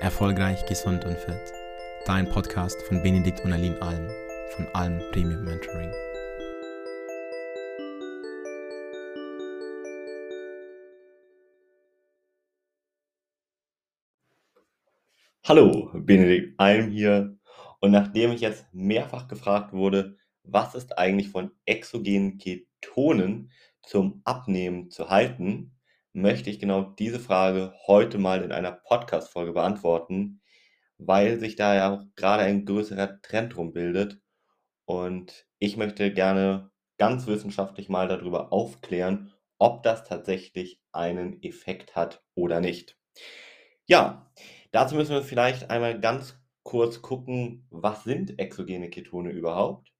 Erfolgreich, gesund und fit. Dein Podcast von Benedikt und Aline Alm von Alm Premium Mentoring. Hallo, Benedikt Alm hier. Und nachdem ich jetzt mehrfach gefragt wurde, was ist eigentlich von exogenen Ketonen zum Abnehmen zu halten, möchte ich genau diese Frage heute mal in einer Podcast-Folge beantworten, weil sich da ja auch gerade ein größerer Trend drum bildet. Und ich möchte gerne ganz wissenschaftlich mal darüber aufklären, ob das tatsächlich einen Effekt hat oder nicht. Ja, dazu müssen wir vielleicht einmal ganz kurz gucken, was sind exogene Ketone überhaupt,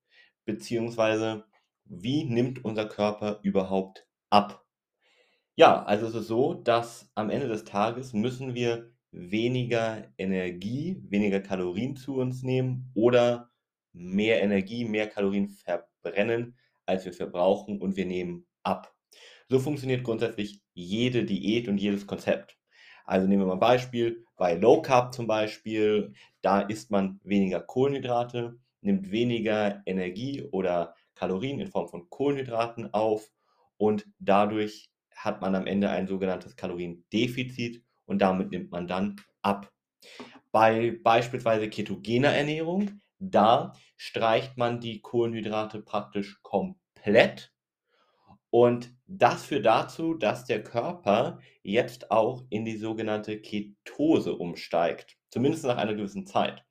beziehungsweise wie nimmt unser Körper überhaupt ab. Ja, also es ist so, dass am Ende des Tages müssen wir weniger Energie, weniger Kalorien zu uns nehmen oder mehr Energie, mehr Kalorien verbrennen, als wir verbrauchen und wir nehmen ab. So funktioniert grundsätzlich jede Diät und jedes Konzept. Also nehmen wir mal ein Beispiel, bei Low Carb zum Beispiel, da isst man weniger Kohlenhydrate, nimmt weniger Energie oder Kalorien in Form von Kohlenhydraten auf und dadurch hat man am Ende ein sogenanntes Kaloriendefizit und damit nimmt man dann ab. Bei beispielsweise ketogener Ernährung, da streicht man die Kohlenhydrate praktisch komplett und das führt dazu, dass der Körper jetzt auch in die sogenannte Ketose umsteigt, zumindest nach einer gewissen Zeit.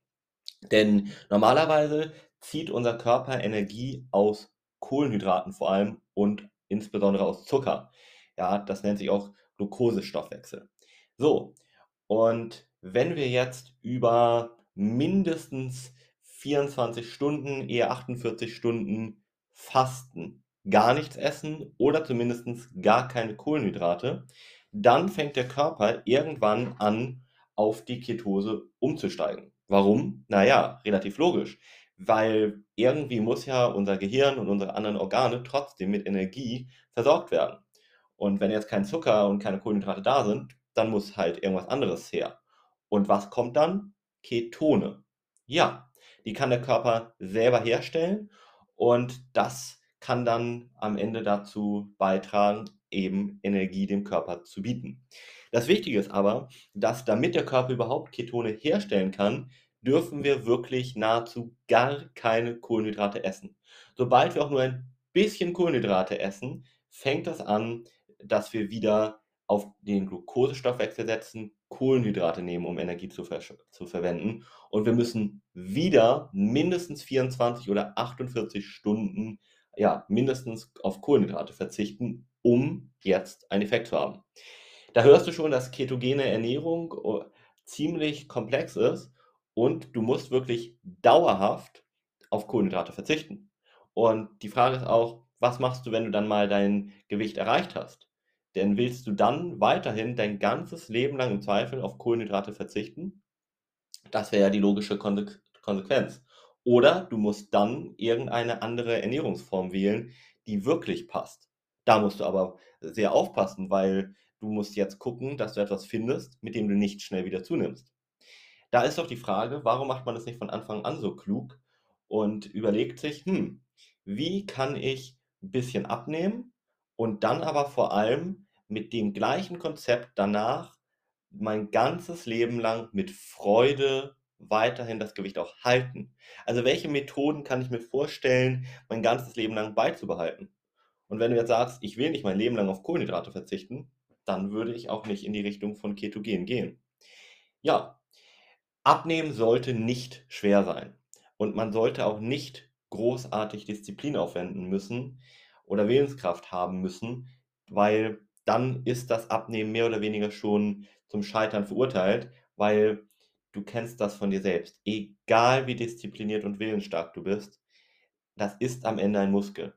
Denn normalerweise zieht unser Körper Energie aus Kohlenhydraten vor allem und insbesondere aus Zucker. Ja, das nennt sich auch Glukosestoffwechsel. So, und wenn wir jetzt über mindestens 24 Stunden, eher 48 Stunden fasten, gar nichts essen oder zumindest gar keine Kohlenhydrate, dann fängt der Körper irgendwann an, auf die Ketose umzusteigen. Warum? Naja, relativ logisch. Weil irgendwie muss ja unser Gehirn und unsere anderen Organe trotzdem mit Energie versorgt werden. Und wenn jetzt kein Zucker und keine Kohlenhydrate da sind, dann muss halt irgendwas anderes her. Und was kommt dann? Ketone. Ja, die kann der Körper selber herstellen und das kann dann am Ende dazu beitragen, eben Energie dem Körper zu bieten. Das Wichtige ist aber, dass damit der Körper überhaupt Ketone herstellen kann, dürfen wir wirklich nahezu gar keine Kohlenhydrate essen. Sobald wir auch nur ein bisschen Kohlenhydrate essen, fängt das an, dass wir wieder auf den Glukosestoffwechsel setzen, Kohlenhydrate nehmen, um Energie zu, ver zu verwenden. Und wir müssen wieder mindestens 24 oder 48 Stunden, ja, mindestens auf Kohlenhydrate verzichten, um jetzt einen Effekt zu haben. Da hörst du schon, dass ketogene Ernährung oh, ziemlich komplex ist und du musst wirklich dauerhaft auf Kohlenhydrate verzichten. Und die Frage ist auch, was machst du, wenn du dann mal dein Gewicht erreicht hast? Denn willst du dann weiterhin dein ganzes Leben lang im Zweifel auf Kohlenhydrate verzichten? Das wäre ja die logische Konsequenz. Oder du musst dann irgendeine andere Ernährungsform wählen, die wirklich passt. Da musst du aber sehr aufpassen, weil du musst jetzt gucken, dass du etwas findest, mit dem du nicht schnell wieder zunimmst. Da ist doch die Frage, warum macht man das nicht von Anfang an so klug und überlegt sich, hm, wie kann ich ein bisschen abnehmen und dann aber vor allem mit dem gleichen Konzept danach mein ganzes Leben lang mit Freude weiterhin das Gewicht auch halten. Also welche Methoden kann ich mir vorstellen, mein ganzes Leben lang beizubehalten? Und wenn du jetzt sagst, ich will nicht mein Leben lang auf Kohlenhydrate verzichten, dann würde ich auch nicht in die Richtung von Ketogen gehen. Ja, abnehmen sollte nicht schwer sein. Und man sollte auch nicht großartig Disziplin aufwenden müssen, oder Willenskraft haben müssen, weil dann ist das Abnehmen mehr oder weniger schon zum Scheitern verurteilt, weil du kennst das von dir selbst. Egal wie diszipliniert und willensstark du bist, das ist am Ende ein Muskel.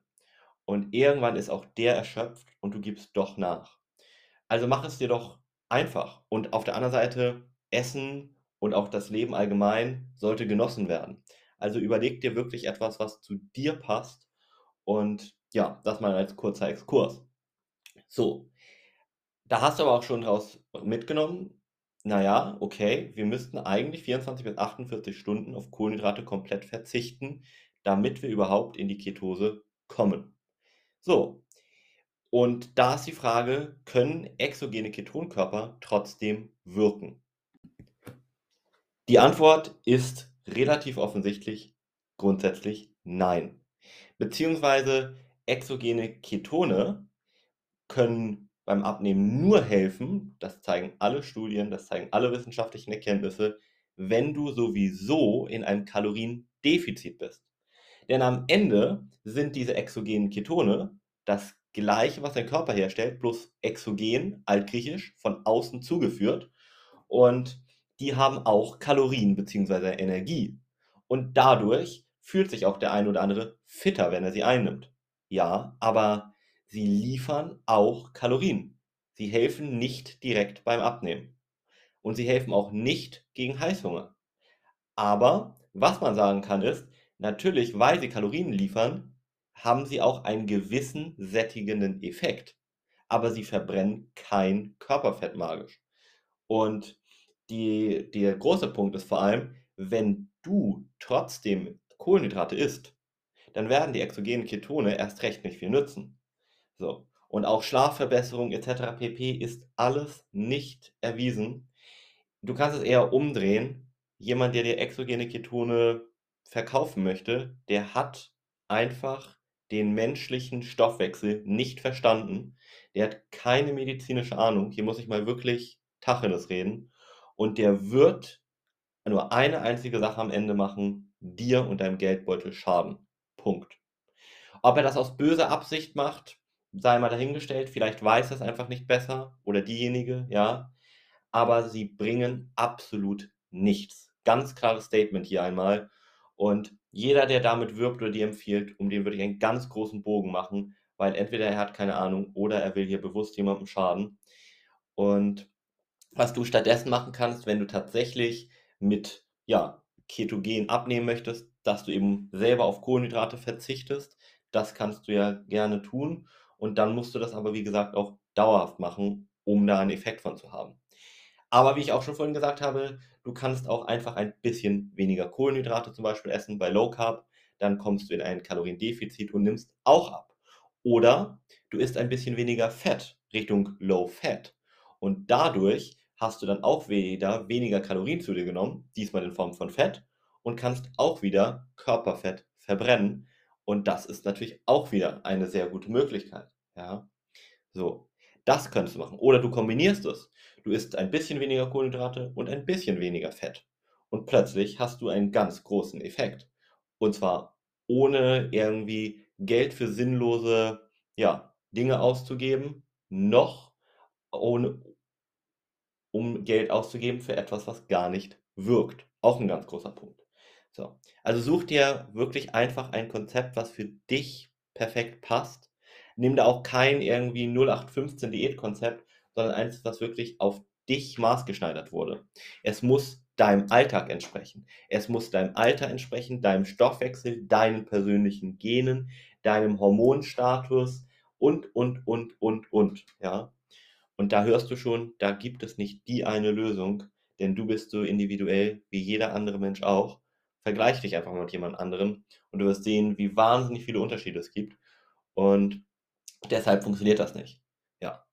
Und irgendwann ist auch der erschöpft und du gibst doch nach. Also mach es dir doch einfach. Und auf der anderen Seite, Essen und auch das Leben allgemein sollte genossen werden. Also überleg dir wirklich etwas, was zu dir passt und ja, das mal als kurzer Exkurs. So, da hast du aber auch schon draus mitgenommen, naja, okay, wir müssten eigentlich 24 bis 48 Stunden auf Kohlenhydrate komplett verzichten, damit wir überhaupt in die Ketose kommen. So, und da ist die Frage, können exogene Ketonkörper trotzdem wirken? Die Antwort ist relativ offensichtlich grundsätzlich nein. Beziehungsweise exogene Ketone können beim Abnehmen nur helfen, das zeigen alle Studien, das zeigen alle wissenschaftlichen Erkenntnisse, wenn du sowieso in einem Kaloriendefizit bist. Denn am Ende sind diese exogenen Ketone das gleiche, was dein Körper herstellt, bloß exogen, altgriechisch, von außen zugeführt. Und die haben auch Kalorien bzw. Energie. Und dadurch fühlt sich auch der ein oder andere fitter, wenn er sie einnimmt. Ja, aber sie liefern auch Kalorien. Sie helfen nicht direkt beim Abnehmen. Und sie helfen auch nicht gegen Heißhunger. Aber was man sagen kann ist, natürlich, weil sie Kalorien liefern, haben sie auch einen gewissen sättigenden Effekt. Aber sie verbrennen kein Körperfett magisch. Und die, der große Punkt ist vor allem, wenn du trotzdem Kohlenhydrate isst, dann werden die exogenen Ketone erst recht nicht viel nützen. So. Und auch Schlafverbesserung etc. pp. ist alles nicht erwiesen. Du kannst es eher umdrehen. Jemand, der dir exogene Ketone verkaufen möchte, der hat einfach den menschlichen Stoffwechsel nicht verstanden. Der hat keine medizinische Ahnung. Hier muss ich mal wirklich Tacheles reden. Und der wird nur eine einzige Sache am Ende machen, dir und deinem Geldbeutel schaden. Punkt. Ob er das aus böser Absicht macht, sei mal dahingestellt. Vielleicht weiß er es einfach nicht besser oder diejenige, ja. Aber sie bringen absolut nichts. Ganz klares Statement hier einmal. Und jeder, der damit wirbt oder dir empfiehlt, um den würde ich einen ganz großen Bogen machen, weil entweder er hat keine Ahnung oder er will hier bewusst jemandem schaden. Und was du stattdessen machen kannst, wenn du tatsächlich mit ja, Ketogen abnehmen möchtest, dass du eben selber auf Kohlenhydrate verzichtest, das kannst du ja gerne tun. Und dann musst du das aber, wie gesagt, auch dauerhaft machen, um da einen Effekt von zu haben. Aber wie ich auch schon vorhin gesagt habe, du kannst auch einfach ein bisschen weniger Kohlenhydrate zum Beispiel essen bei Low Carb. Dann kommst du in ein Kaloriendefizit und nimmst auch ab. Oder du isst ein bisschen weniger Fett Richtung Low Fat. Und dadurch hast du dann auch wieder weniger Kalorien zu dir genommen, diesmal in Form von Fett, und kannst auch wieder Körperfett verbrennen. Und das ist natürlich auch wieder eine sehr gute Möglichkeit. Ja, so, das könntest du machen. Oder du kombinierst es. Du isst ein bisschen weniger Kohlenhydrate und ein bisschen weniger Fett. Und plötzlich hast du einen ganz großen Effekt. Und zwar ohne irgendwie Geld für sinnlose ja, Dinge auszugeben, noch ohne, um Geld auszugeben für etwas, was gar nicht wirkt. Auch ein ganz großer Punkt. So. Also such dir wirklich einfach ein Konzept, was für dich perfekt passt. Nimm da auch kein irgendwie 0815 Diätkonzept, sondern eins, was wirklich auf dich maßgeschneidert wurde. Es muss deinem Alltag entsprechen. Es muss deinem Alter entsprechen, deinem Stoffwechsel, deinen persönlichen Genen, deinem Hormonstatus und, und, und, und, und. Ja. Und da hörst du schon, da gibt es nicht die eine Lösung, denn du bist so individuell wie jeder andere Mensch auch. Vergleich dich einfach mal mit jemand anderem und du wirst sehen, wie wahnsinnig viele Unterschiede es gibt. Und deshalb funktioniert das nicht. Ja.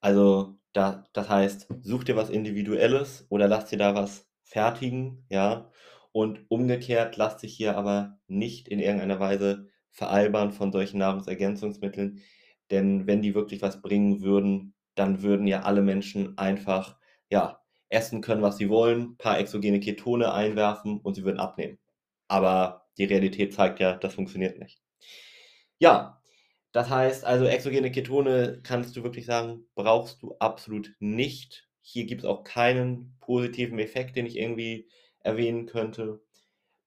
Also, da, das heißt, such dir was Individuelles oder lass dir da was fertigen, ja. Und umgekehrt lass dich hier aber nicht in irgendeiner Weise veralbern von solchen Nahrungsergänzungsmitteln, denn wenn die wirklich was bringen würden, dann würden ja alle Menschen einfach, ja, essen können, was sie wollen, paar exogene Ketone einwerfen und sie würden abnehmen. Aber die Realität zeigt ja, das funktioniert nicht. Ja, das heißt also, exogene Ketone kannst du wirklich sagen, brauchst du absolut nicht. Hier gibt es auch keinen positiven Effekt, den ich irgendwie erwähnen könnte.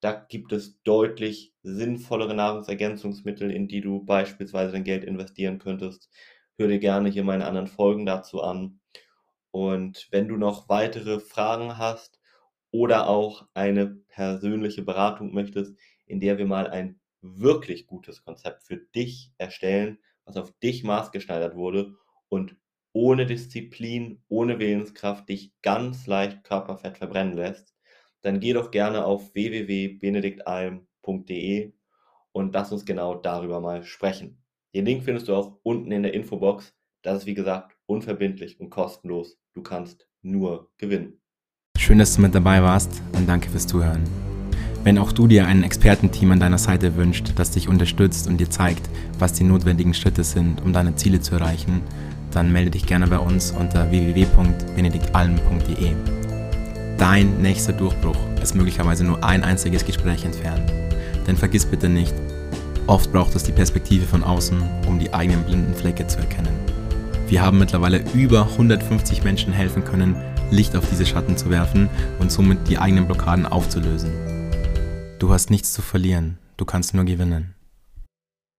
Da gibt es deutlich sinnvollere Nahrungsergänzungsmittel, in die du beispielsweise dein Geld investieren könntest. Hör dir gerne hier meine anderen Folgen dazu an. Und wenn du noch weitere Fragen hast oder auch eine persönliche Beratung möchtest, in der wir mal ein wirklich gutes Konzept für dich erstellen, was auf dich maßgeschneidert wurde und ohne Disziplin, ohne Willenskraft dich ganz leicht Körperfett verbrennen lässt, dann geh doch gerne auf www.benediktalm.de und lass uns genau darüber mal sprechen. Den Link findest du auch unten in der Infobox. Das ist wie gesagt unverbindlich und kostenlos. Du kannst nur gewinnen. Schön, dass du mit dabei warst und danke fürs Zuhören. Wenn auch du dir ein Expertenteam an deiner Seite wünscht, das dich unterstützt und dir zeigt, was die notwendigen Schritte sind, um deine Ziele zu erreichen, dann melde dich gerne bei uns unter www.benediktalm.de. Dein nächster Durchbruch ist möglicherweise nur ein einziges Gespräch entfernt. Denn vergiss bitte nicht, oft braucht es die Perspektive von außen, um die eigenen blinden Flecke zu erkennen. Wir haben mittlerweile über 150 Menschen helfen können, Licht auf diese Schatten zu werfen und somit die eigenen Blockaden aufzulösen. Du hast nichts zu verlieren, du kannst nur gewinnen.